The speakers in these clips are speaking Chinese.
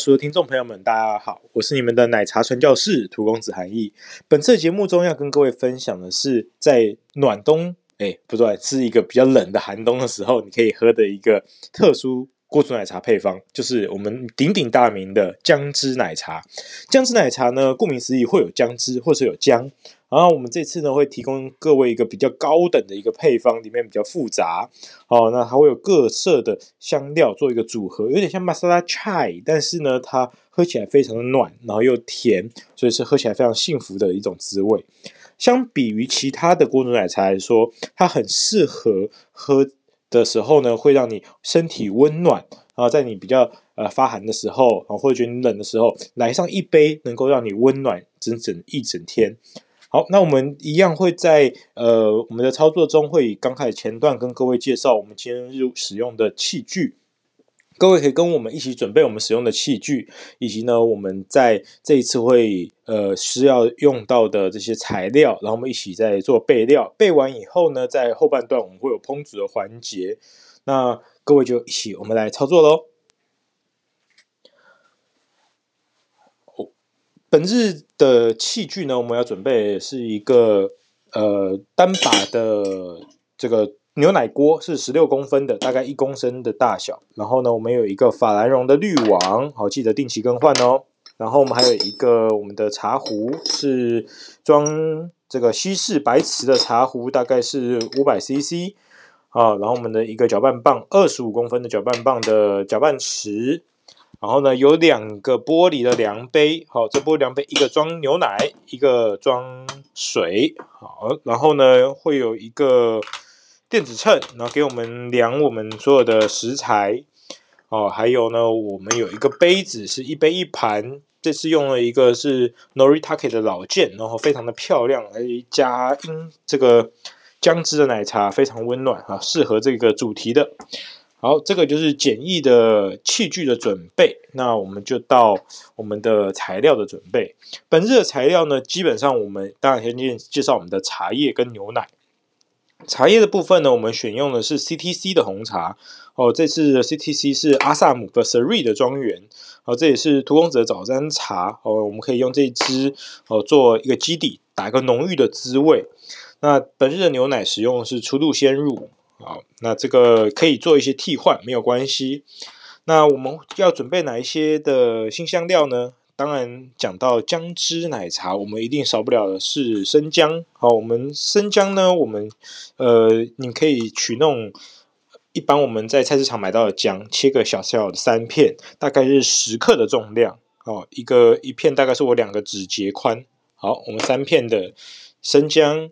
所有听众朋友们，大家好，我是你们的奶茶传教士涂公子韩毅。本次节目中要跟各位分享的是，在暖冬，哎，不对，是一个比较冷的寒冬的时候，你可以喝的一个特殊锅煮奶茶配方，就是我们鼎鼎大名的姜汁奶茶。姜汁奶茶呢，顾名思义，会有姜汁，或是有姜。然后我们这次呢，会提供各位一个比较高等的一个配方，里面比较复杂哦。那它会有各色的香料做一个组合，有点像 masala chai，但是呢，它喝起来非常的暖，然后又甜，所以是喝起来非常幸福的一种滋味。相比于其他的锅煮奶茶来说，它很适合喝的时候呢，会让你身体温暖。啊在你比较呃发寒的时候，啊或者觉得你冷的时候，来上一杯，能够让你温暖整整一整天。好，那我们一样会在呃我们的操作中，会以刚开始前段跟各位介绍我们今日使用的器具，各位可以跟我们一起准备我们使用的器具，以及呢我们在这一次会呃需要用到的这些材料，然后我们一起在做备料，备完以后呢，在后半段我们会有烹煮的环节，那各位就一起我们来操作喽。本日的器具呢，我们要准备是一个呃单把的这个牛奶锅，是十六公分的，大概一公升的大小。然后呢，我们有一个法兰绒的滤网，好，记得定期更换哦。然后我们还有一个我们的茶壶，是装这个西式白瓷的茶壶，大概是五百 CC 啊。然后我们的一个搅拌棒，二十五公分的搅拌棒的搅拌池。然后呢，有两个玻璃的量杯，好，这玻璃量杯一个装牛奶，一个装水，好，然后呢，会有一个电子秤，然后给我们量我们所有的食材，哦，还有呢，我们有一个杯子，是一杯一盘，这次用了一个是 Noritake 的老件，然后非常的漂亮，来加因这个姜汁的奶茶非常温暖啊，适合这个主题的。好，这个就是简易的器具的准备。那我们就到我们的材料的准备。本日的材料呢，基本上我们当然先介介绍我们的茶叶跟牛奶。茶叶的部分呢，我们选用的是 CTC 的红茶。哦，这次的 CTC 是阿萨姆的 Seri 的庄园。哦，这也是荼公子的早餐茶。哦，我们可以用这支哦做一个基底，打一个浓郁的滋味。那本日的牛奶使用的是初度鲜乳。好，那这个可以做一些替换，没有关系。那我们要准备哪一些的新香料呢？当然，讲到姜汁奶茶，我们一定少不了的是生姜。好，我们生姜呢，我们呃，你可以取那种一般我们在菜市场买到的姜，切个小小的三片，大概是十克的重量。哦，一个一片大概是我两个指节宽。好，我们三片的生姜。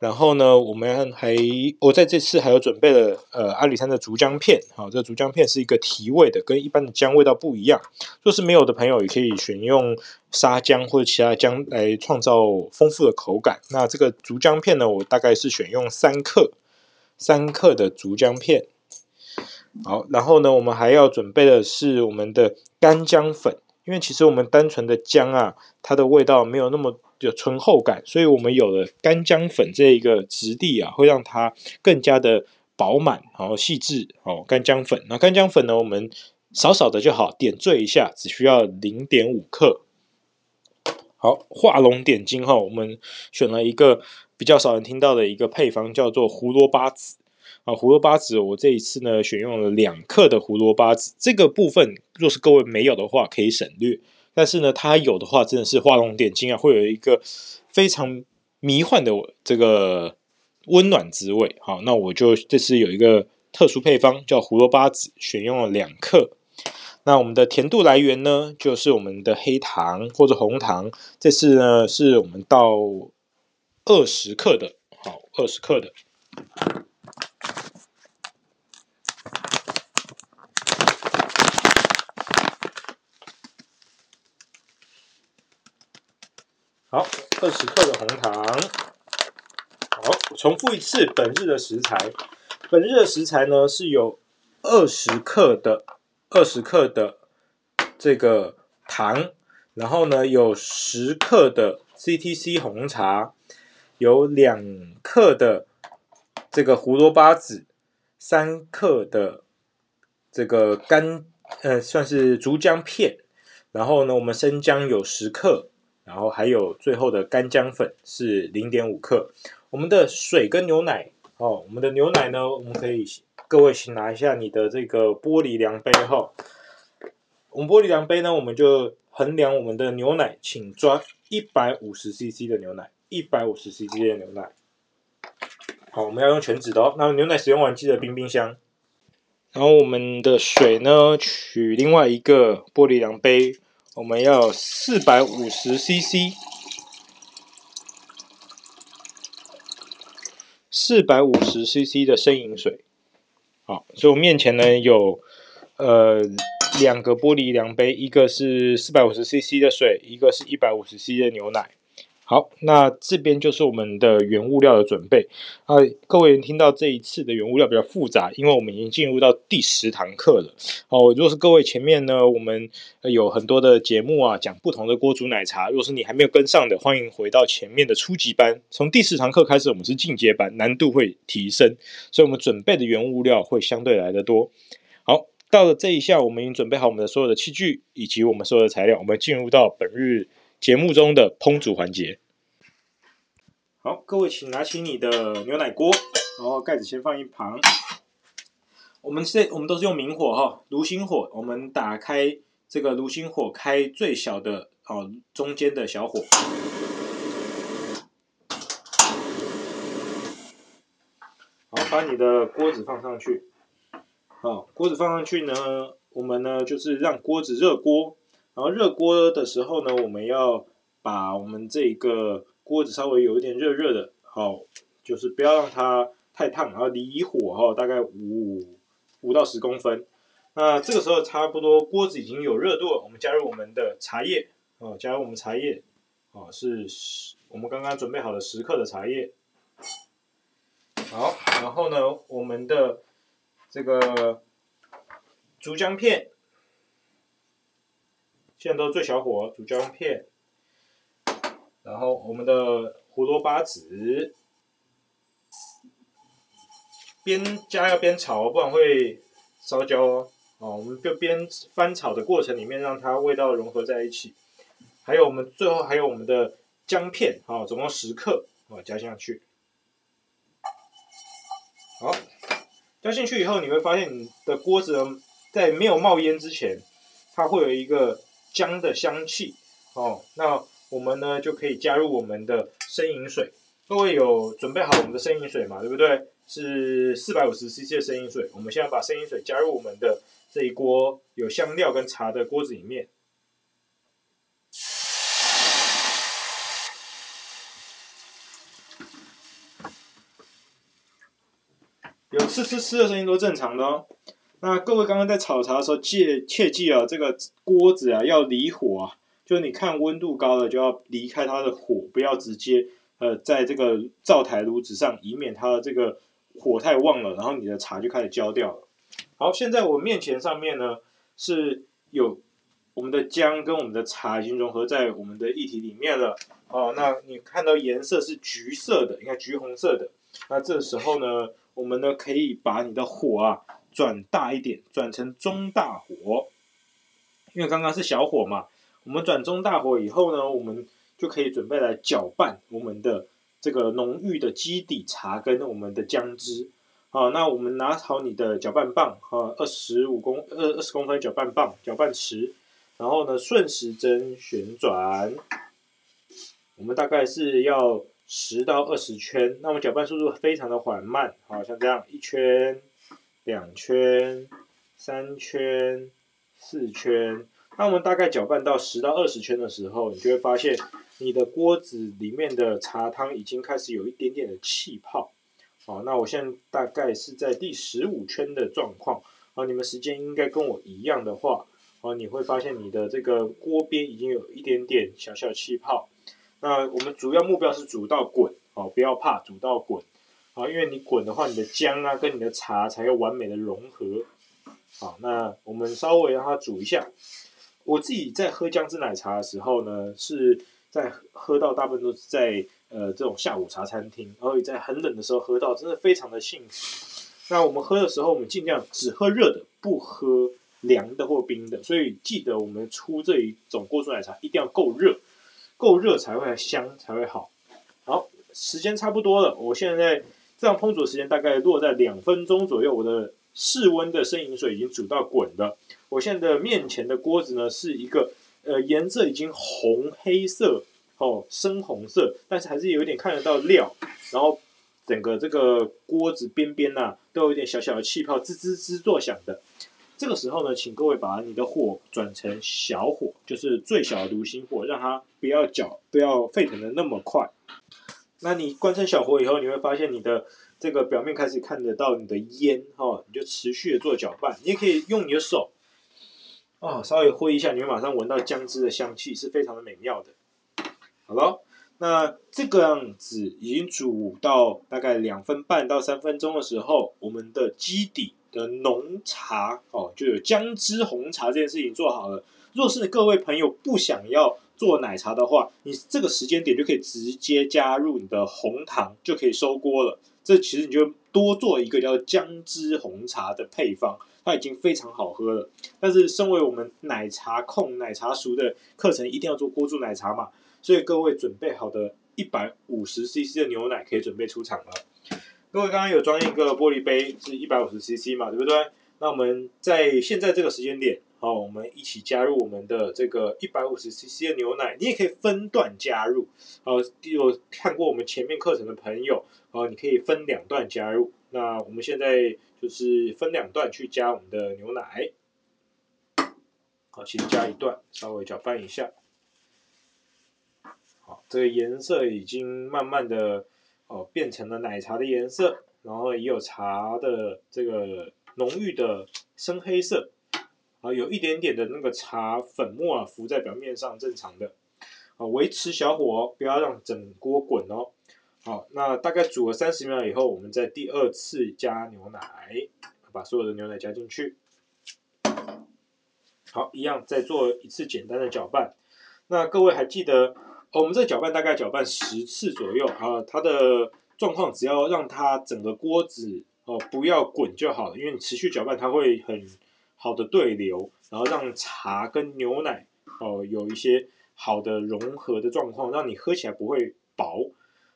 然后呢，我们还我在这次还有准备了呃阿里山的竹姜片，好，这个竹姜片是一个提味的，跟一般的姜味道不一样。若是没有的朋友，也可以选用沙姜或者其他姜来创造丰富的口感。那这个竹姜片呢，我大概是选用三克，三克的竹姜片。好，然后呢，我们还要准备的是我们的干姜粉，因为其实我们单纯的姜啊，它的味道没有那么。有醇厚感，所以我们有了干姜粉这一个质地啊，会让它更加的饱满，然后细致哦。干姜粉，那干姜粉呢，我们少少的就好，点缀一下，只需要零点五克。好，画龙点睛哈，我们选了一个比较少人听到的一个配方，叫做胡萝卜籽胡萝卜籽，我这一次呢选用了两克的胡萝卜籽，这个部分若是各位没有的话，可以省略。但是呢，它有的话真的是画龙点睛啊，会有一个非常迷幻的这个温暖滋味。好，那我就这次有一个特殊配方，叫胡萝卜籽，选用了两克。那我们的甜度来源呢，就是我们的黑糖或者红糖。这次呢，是我们到二十克的，好，二十克的。好，二十克的红糖。好，重复一次本日的食材。本日的食材呢是有二十克的二十克的这个糖，然后呢有十克的 CTC 红茶，有两克的这个胡萝卜籽，三克的这个干呃算是竹姜片，然后呢我们生姜有十克。然后还有最后的干姜粉是零点五克，我们的水跟牛奶哦，我们的牛奶呢，我们可以各位请拿一下你的这个玻璃量杯哈、哦，我们玻璃量杯呢，我们就衡量我们的牛奶，请抓一百五十 CC 的牛奶，一百五十 CC 的牛奶，好，我们要用全脂的哦，那牛奶使用完记得冰冰箱，然后我们的水呢，取另外一个玻璃量杯。我们要四百五十 CC，四百五十 CC 的生饮水。好，所以我面前呢有呃两个玻璃量杯，一个是四百五十 CC 的水，一个是一百五十 CC 的牛奶。好，那这边就是我们的原物料的准备啊。各位听到这一次的原物料比较复杂，因为我们已经进入到第十堂课了。哦，如果是各位前面呢，我们有很多的节目啊，讲不同的锅煮奶茶。如果是你还没有跟上的，欢迎回到前面的初级班。从第十堂课开始，我们是进阶班，难度会提升，所以我们准备的原物料会相对来得多。好，到了这一下，我们已经准备好我们的所有的器具以及我们所有的材料，我们进入到本日节目中的烹煮环节。好，各位请拿起你的牛奶锅，然后盖子先放一旁。我们这我们都是用明火哈，炉心火。我们打开这个炉心火，开最小的哦，中间的小火。好，把你的锅子放上去。好，锅子放上去呢，我们呢就是让锅子热锅。然后热锅的时候呢，我们要把我们这个。锅子稍微有一点热热的，好，就是不要让它太烫，然后离火哈，大概五五到十公分。那这个时候差不多锅子已经有热度了，我们加入我们的茶叶，哦，加入我们茶叶，哦，是我们刚刚准备好的十克的茶叶。好，然后呢，我们的这个竹姜片，现在都最小火，煮姜片。然后我们的胡萝卜籽，边加要边炒，不然会烧焦哦。哦，我们就边翻炒的过程里面，让它味道融合在一起。还有我们最后还有我们的姜片，啊，总共十克，啊，加进去。好，加进去以后，你会发现你的锅子在没有冒烟之前，它会有一个姜的香气。哦，那。我们呢就可以加入我们的生饮水，各位有准备好我们的生饮水嘛？对不对？是四百五十 CC 的生饮水。我们现在把生饮水加入我们的这一锅有香料跟茶的锅子里面，有呲呲呲的声音都正常的哦。那各位刚刚在炒茶的时候，切切记啊，这个锅子啊要离火啊。就是你看温度高了，就要离开它的火，不要直接呃在这个灶台炉子上，以免它的这个火太旺了，然后你的茶就开始焦掉了。好，现在我面前上面呢是有我们的姜跟我们的茶已经融合在我们的液体里面了。哦，那你看到颜色是橘色的，你看橘红色的。那这时候呢，我们呢可以把你的火啊转大一点，转成中大火，因为刚刚是小火嘛。我们转中大火以后呢，我们就可以准备来搅拌我们的这个浓郁的基底茶跟我们的姜汁。好，那我们拿好你的搅拌棒，哈，二十五公二二十公分搅拌棒、搅拌池，然后呢顺时针旋转，我们大概是要十到二十圈。那我们搅拌速度非常的缓慢，好，像这样一圈、两圈、三圈、四圈。那我们大概搅拌到十到二十圈的时候，你就会发现你的锅子里面的茶汤已经开始有一点点的气泡。好，那我现在大概是在第十五圈的状况。好，你们时间应该跟我一样的话，好，你会发现你的这个锅边已经有一点点小小气泡。那我们主要目标是煮到滚，哦，不要怕煮到滚，啊，因为你滚的话，你的姜啊跟你的茶才会完美的融合。好，那我们稍微让它煮一下。我自己在喝姜汁奶茶的时候呢，是在喝到大部分都是在呃这种下午茶餐厅，然后在很冷的时候喝到，真的非常的幸福。那我们喝的时候，我们尽量只喝热的，不喝凉的或冰的。所以记得我们出这一种锅煮奶茶一定要够热，够热才会香，才会好。好，时间差不多了，我现在这样烹煮的时间大概落在两分钟左右，我的。室温的生饮水已经煮到滚了。我现在的面前的锅子呢，是一个呃颜色已经红黑色哦，深红色，但是还是有一点看得到料。然后整个这个锅子边边呐，都有一点小小的气泡，滋滋滋作响的。这个时候呢，请各位把你的火转成小火，就是最小的炉心火，让它不要搅，不要沸腾的那么快。那你关成小火以后，你会发现你的。这个表面开始看得到你的烟哈，你就持续的做搅拌。你也可以用你的手，哦，稍微挥一下，你会马上闻到姜汁的香气，是非常的美妙的。好了，那这个样子已经煮到大概两分半到三分钟的时候，我们的基底的浓茶哦，就有姜汁红茶这件事情做好了。若是各位朋友不想要做奶茶的话，你这个时间点就可以直接加入你的红糖，就可以收锅了。这其实你就多做一个叫姜汁红茶的配方，它已经非常好喝了。但是身为我们奶茶控、奶茶熟的课程，一定要做锅煮奶茶嘛，所以各位准备好的一百五十 CC 的牛奶可以准备出场了。各位刚刚有装一个玻璃杯，是一百五十 CC 嘛，对不对？那我们在现在这个时间点。好，我们一起加入我们的这个一百五十 CC 的牛奶，你也可以分段加入。好，有看过我们前面课程的朋友，啊，你可以分两段加入。那我们现在就是分两段去加我们的牛奶。好，先加一段，稍微搅拌一下。好，这个颜色已经慢慢的哦变成了奶茶的颜色，然后也有茶的这个浓郁的深黑色。啊，有一点点的那个茶粉末啊浮在表面上，正常的。啊，维持小火哦，不要让整锅滚哦。好，那大概煮了三十秒以后，我们再第二次加牛奶，把所有的牛奶加进去。好，一样再做一次简单的搅拌。那各位还记得，我们这搅拌大概搅拌十次左右啊，它的状况只要让它整个锅子哦不要滚就好了，因为你持续搅拌它会很。好的对流，然后让茶跟牛奶哦有一些好的融合的状况，让你喝起来不会薄。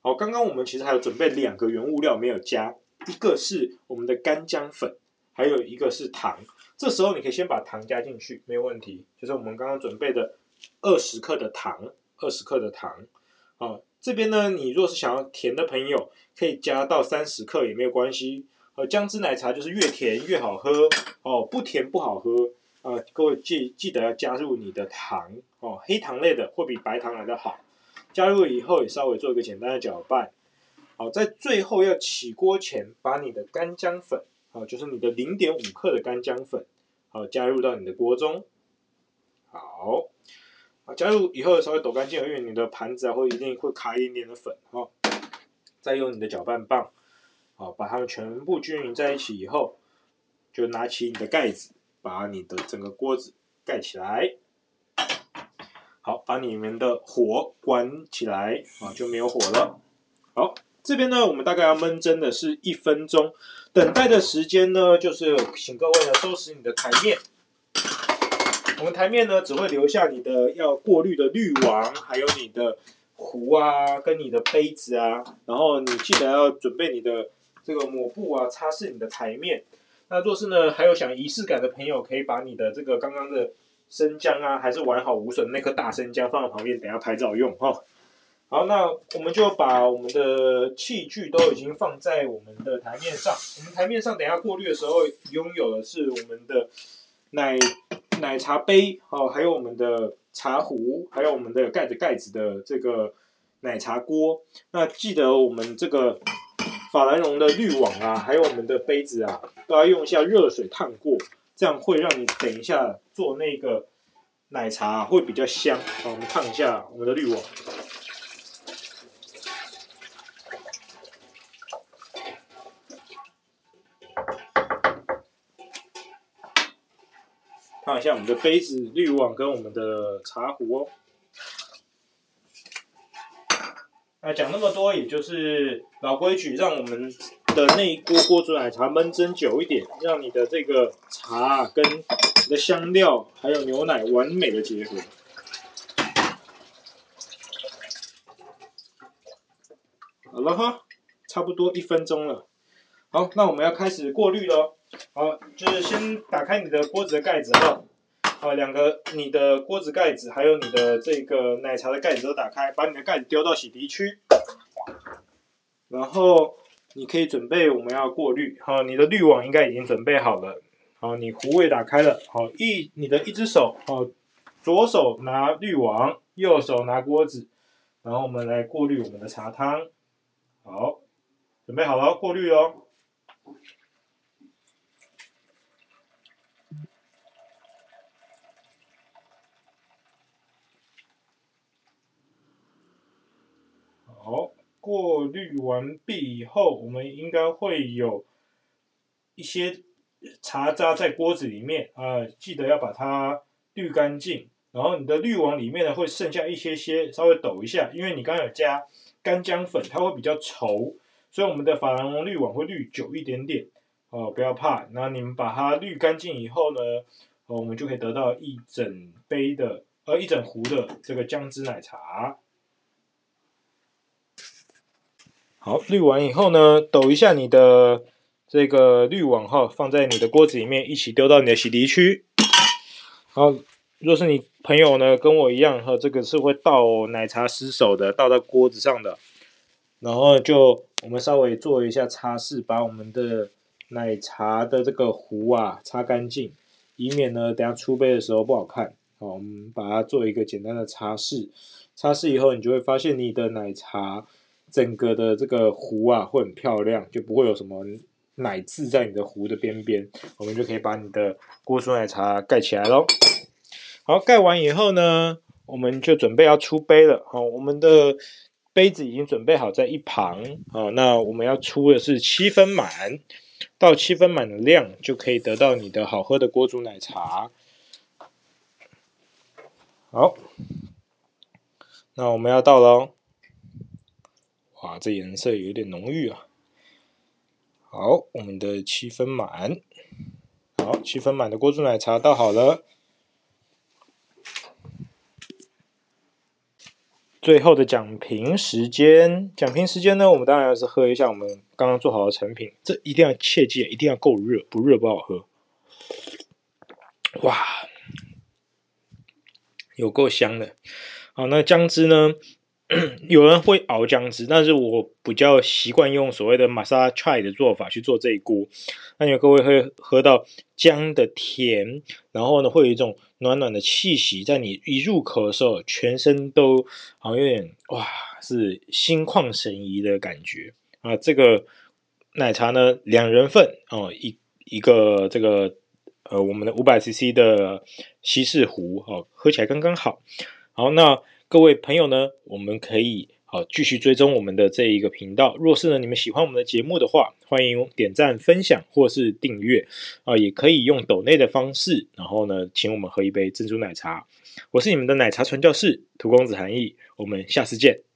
好，刚刚我们其实还有准备两个原物料没有加，一个是我们的干姜粉，还有一个是糖。这时候你可以先把糖加进去，没有问题。就是我们刚刚准备的二十克的糖，二十克的糖。好，这边呢，你若是想要甜的朋友，可以加到三十克也没有关系。呃，姜汁奶茶就是越甜越好喝哦，不甜不好喝，呃！各位记记得要加入你的糖哦，黑糖类的会比白糖来的好。加入以后也稍微做一个简单的搅拌。好，在最后要起锅前，把你的干姜粉，好，就是你的零点五克的干姜粉，好，加入到你的锅中。好，啊，加入以后稍微抖干净，因为你的盘子啊会一定会卡一点点的粉哦。再用你的搅拌棒。好，把它们全部均匀在一起以后，就拿起你的盖子，把你的整个锅子盖起来。好，把你们的火关起来，啊，就没有火了。好，这边呢，我们大概要焖蒸的是一分钟，等待的时间呢，就是请各位呢收拾你的台面。我们台面呢，只会留下你的要过滤的滤网，还有你的壶啊，跟你的杯子啊，然后你记得要准备你的。这个抹布啊，擦拭你的台面。那若是呢，还有想仪式感的朋友，可以把你的这个刚刚的生姜啊，还是完好无损那颗大生姜放在旁边，等下拍照用哈。好，那我们就把我们的器具都已经放在我们的台面上。我们台面上等下过滤的时候，拥有的是我们的奶奶茶杯哦，还有我们的茶壶，还有我们的盖着盖子的这个奶茶锅。那记得我们这个。法兰绒的滤网啊还有我们的杯子啊都要用一下热水烫过这样会让你等一下做那个奶茶会比较香。好我们烫一下我们的滤网。看一下我们的杯子滤网跟我们的茶壶哦。那讲那么多，也就是老规矩，让我们的那一锅锅煮奶茶焖蒸久一点，让你的这个茶跟你的香料还有牛奶完美的结合。好了哈，差不多一分钟了。好，那我们要开始过滤喽。好，就是先打开你的锅子的盖子哈。好，两个你的锅子盖子还有你的这个奶茶的盖子都打开，把你的盖子丢到洗涤区。然后你可以准备我们要过滤。好，你的滤网应该已经准备好了。好，你壶位打开了。好，一你的一只手，好，左手拿滤网，右手拿锅子，然后我们来过滤我们的茶汤。好，准备好了，过滤哦。好，过滤完毕以后，我们应该会有一些茶渣在锅子里面啊，记得要把它滤干净。然后你的滤网里面呢，会剩下一些些，稍微抖一下，因为你刚刚有加干姜粉，它会比较稠，所以我们的珐琅龙滤网会滤久一点点。哦，不要怕，那你们把它滤干净以后呢，哦，我们就可以得到一整杯的，呃，一整壶的这个姜汁奶茶。好，滤完以后呢，抖一下你的这个滤网哈，放在你的锅子里面，一起丢到你的洗涤区。好，若是你朋友呢跟我一样哈，这个是会倒奶茶失手的，倒到锅子上的，然后就我们稍微做一下擦拭，把我们的奶茶的这个壶啊擦干净，以免呢等下出杯的时候不好看。好，我们把它做一个简单的擦拭，擦拭以后你就会发现你的奶茶。整个的这个壶啊会很漂亮，就不会有什么奶渍在你的壶的边边，我们就可以把你的锅煮奶茶盖起来喽。好，盖完以后呢，我们就准备要出杯了。好，我们的杯子已经准备好在一旁。好，那我们要出的是七分满，到七分满的量就可以得到你的好喝的锅煮奶茶。好，那我们要倒喽。哇，这颜色有点浓郁啊！好，我们的七分满，好，七分满的锅煮奶茶倒好了。最后的讲评时间，讲评时间呢，我们当然是喝一下我们刚刚做好的成品，这一定要切记，一定要够热，不热不好喝。哇，有够香的。好，那姜汁呢？有人会熬姜汁，但是我比较习惯用所谓的玛莎拉 y 的做法去做这一锅。那你们各位会喝到姜的甜，然后呢，会有一种暖暖的气息，在你一入口的时候，全身都好像有点哇，是心旷神怡的感觉啊。这个奶茶呢，两人份哦，一一个这个呃，我们的五百 CC 的西式壶哦，喝起来刚刚好。好，那。各位朋友呢，我们可以好继续追踪我们的这一个频道。若是呢，你们喜欢我们的节目的话，欢迎点赞、分享或是订阅啊，也可以用抖内的方式，然后呢，请我们喝一杯珍珠奶茶。我是你们的奶茶传教士涂公子韩毅，我们下次见。